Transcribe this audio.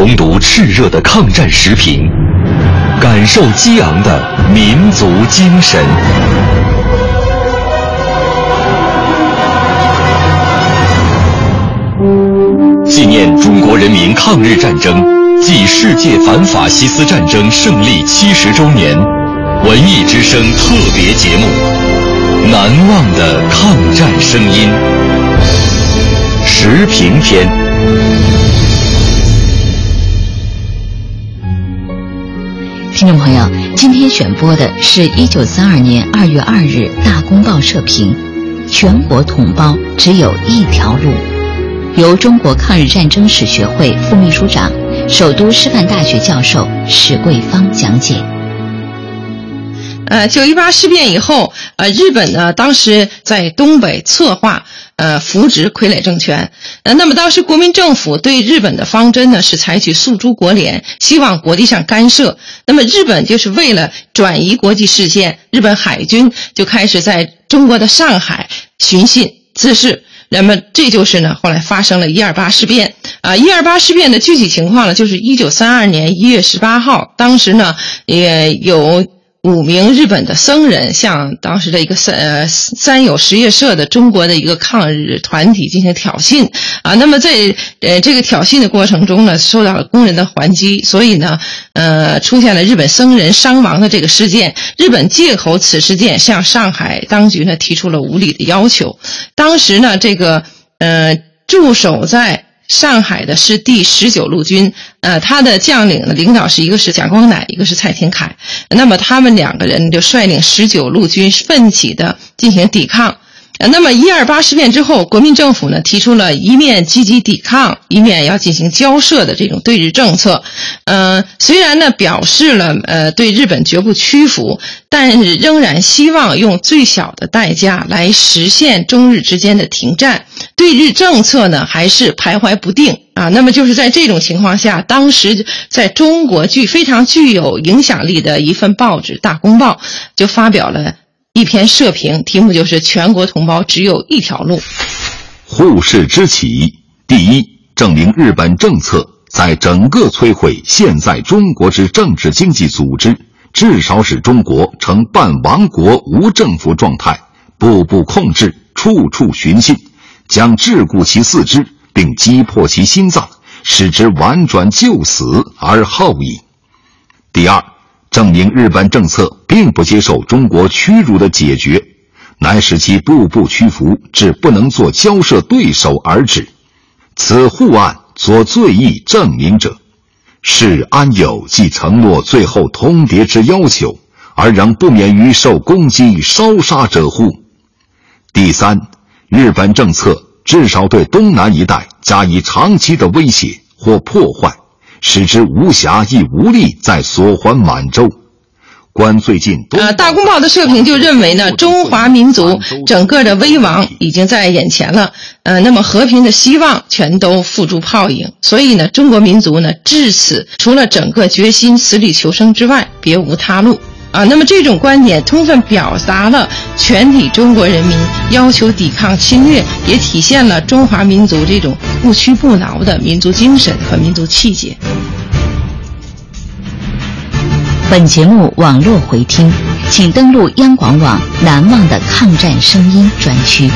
重读炽热的抗战时评，感受激昂的民族精神。纪念中国人民抗日战争暨世界反法西斯战争胜利七十周年文艺之声特别节目《难忘的抗战声音》时评篇。听众朋友，今天选播的是一九三二年二月二日《大公报》社评：“全国同胞只有一条路。”由中国抗日战争史学会副秘书长、首都师范大学教授史桂芳讲解。呃，九一八事变以后，呃，日本呢当时在东北策划。呃，扶植傀儡政权。呃，那么当时国民政府对日本的方针呢是采取诉诸国联，希望国际上干涉。那么日本就是为了转移国际视线，日本海军就开始在中国的上海寻衅滋事。那么这就是呢，后来发生了一二八事变。啊，一二八事变的具体情况呢，就是一九三二年一月十八号，当时呢也有。五名日本的僧人向当时的一个三呃三友实业社的中国的一个抗日团体进行挑衅啊，那么在呃这个挑衅的过程中呢，受到了工人的还击，所以呢，呃出现了日本僧人伤亡的这个事件。日本借口此事件向上海当局呢提出了无理的要求。当时呢，这个呃驻守在。上海的是第十九路军，呃，他的将领呢，领导是一个是蒋光乃，一个是蔡廷锴，那么他们两个人就率领十九路军奋起的进行抵抗。那么一二八事变之后，国民政府呢提出了一面积极抵抗，一面要进行交涉的这种对日政策。嗯，虽然呢表示了呃对日本绝不屈服，但是仍然希望用最小的代价来实现中日之间的停战。对日政策呢还是徘徊不定啊。那么就是在这种情况下，当时在中国具非常具有影响力的一份报纸《大公报》就发表了。一篇社评，题目就是“全国同胞只有一条路”。护士之起，第一，证明日本政策在整个摧毁现在中国之政治经济组织，至少使中国呈半亡国无政府状态，步步控制，处处寻衅，将桎梏其四肢，并击破其心脏，使之婉转就死而后已。第二。证明日本政策并不接受中国屈辱的解决，乃使其步步屈服至不能做交涉对手而止。此护案所最易证明者，是安有既承诺最后通牒之要求，而仍不免于受攻击烧杀者乎？第三，日本政策至少对东南一带加以长期的威胁或破坏。使之无暇亦无力再索还满洲。观最近，呃，《大公报》的社评就认为呢，中华民族整个的危亡已经在眼前了，呃，那么和平的希望全都付诸泡影。所以呢，中国民族呢，至此除了整个决心死里求生之外，别无他路。啊，那么这种观点充分表达了全体中国人民要求抵抗侵略，也体现了中华民族这种不屈不挠的民族精神和民族气节。本节目网络回听，请登录央广网“难忘的抗战声音”专区。